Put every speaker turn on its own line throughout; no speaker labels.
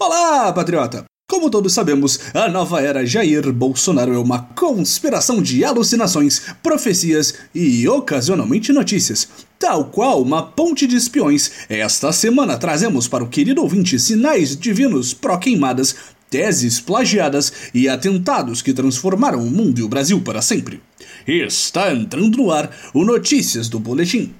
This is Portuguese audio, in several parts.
Olá, patriota! Como todos sabemos, a nova era Jair Bolsonaro é uma conspiração de alucinações, profecias e ocasionalmente notícias. Tal qual uma ponte de espiões, esta semana trazemos para o querido ouvinte sinais divinos pró-queimadas, teses plagiadas e atentados que transformaram o mundo e o Brasil para sempre. Está entrando no ar o Notícias do Boletim.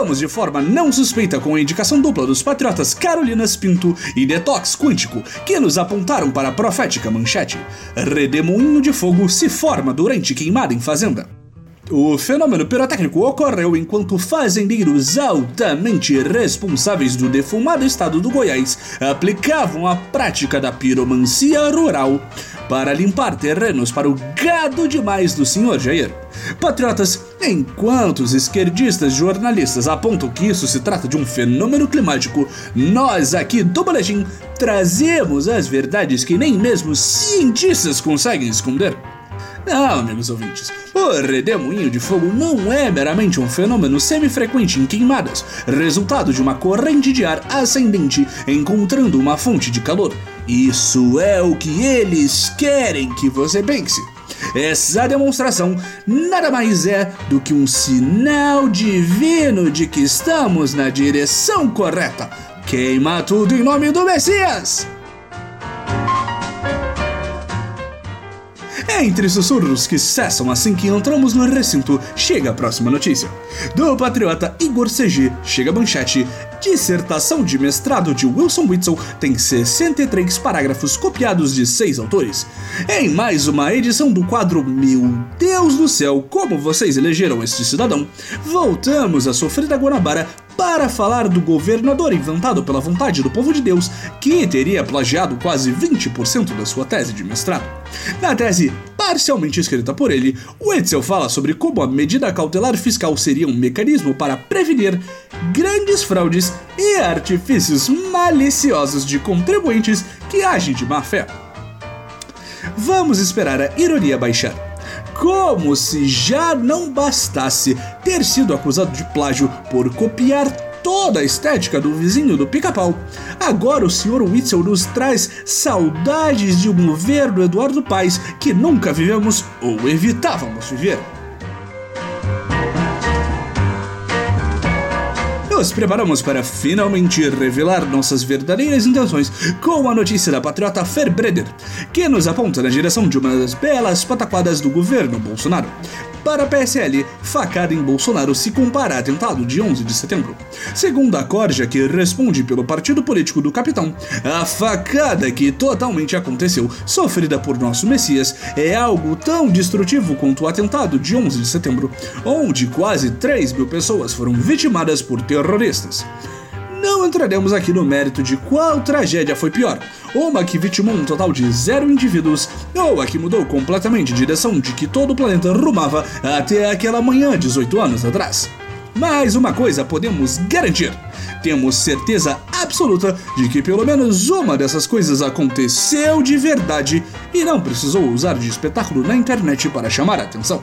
Andamos de forma não suspeita com a indicação dupla dos patriotas Carolinas Pinto e Detox Quântico, que nos apontaram para a profética manchete: Redemoinho de fogo se forma durante queimada em fazenda. O fenômeno pirotécnico ocorreu enquanto fazendeiros altamente responsáveis do defumado estado do Goiás aplicavam a prática da piromancia rural para limpar terrenos para o gado demais do senhor Jair. Patriotas, enquanto os esquerdistas jornalistas apontam que isso se trata de um fenômeno climático, nós aqui do Boletim trazemos as verdades que nem mesmo cientistas conseguem esconder. Não, amigos ouvintes, o redemoinho de fogo não é meramente um fenômeno semifrequente em queimadas, resultado de uma corrente de ar ascendente encontrando uma fonte de calor. Isso é o que eles querem que você pense. Essa demonstração nada mais é do que um sinal divino de que estamos na direção correta. Queima tudo em nome do Messias! Entre sussurros que cessam assim que entramos no recinto, chega a próxima notícia. Do patriota Igor CG, chega a manchete. Dissertação de mestrado de Wilson Witzel tem 63 parágrafos copiados de seis autores. Em mais uma edição do quadro Meu Deus do céu, como vocês elegeram este cidadão, voltamos a sofrer da Guanabara para falar do governador inventado pela vontade do povo de Deus, que teria plagiado quase 20% da sua tese de mestrado. Na tese parcialmente escrita por ele, Wetzel fala sobre como a medida cautelar fiscal seria um mecanismo para prevenir grandes fraudes e artifícios maliciosos de contribuintes que agem de má fé. Vamos esperar a ironia baixar. Como se já não bastasse ter sido acusado de plágio por copiar toda a estética do vizinho do pica-pau. Agora o Sr. Witzel nos traz saudades de um governo Eduardo Paes que nunca vivemos ou evitávamos viver. Nos preparamos para finalmente revelar nossas verdadeiras intenções com a notícia da patriota Fer Breder, que nos aponta na direção de uma das belas pataquadas do governo Bolsonaro. Para a PSL, facada em Bolsonaro se compara a atentado de 11 de setembro. Segundo a Corja, que responde pelo partido político do capitão, a facada que totalmente aconteceu, sofrida por nosso Messias, é algo tão destrutivo quanto o atentado de 11 de setembro, onde quase 3 mil pessoas foram vitimadas por terroristas. Não entraremos aqui no mérito de qual tragédia foi pior, uma que vitimou um total de zero indivíduos, ou a que mudou completamente a direção de que todo o planeta rumava até aquela manhã 18 anos atrás. Mas uma coisa podemos garantir: temos certeza absoluta de que pelo menos uma dessas coisas aconteceu de verdade e não precisou usar de espetáculo na internet para chamar a atenção.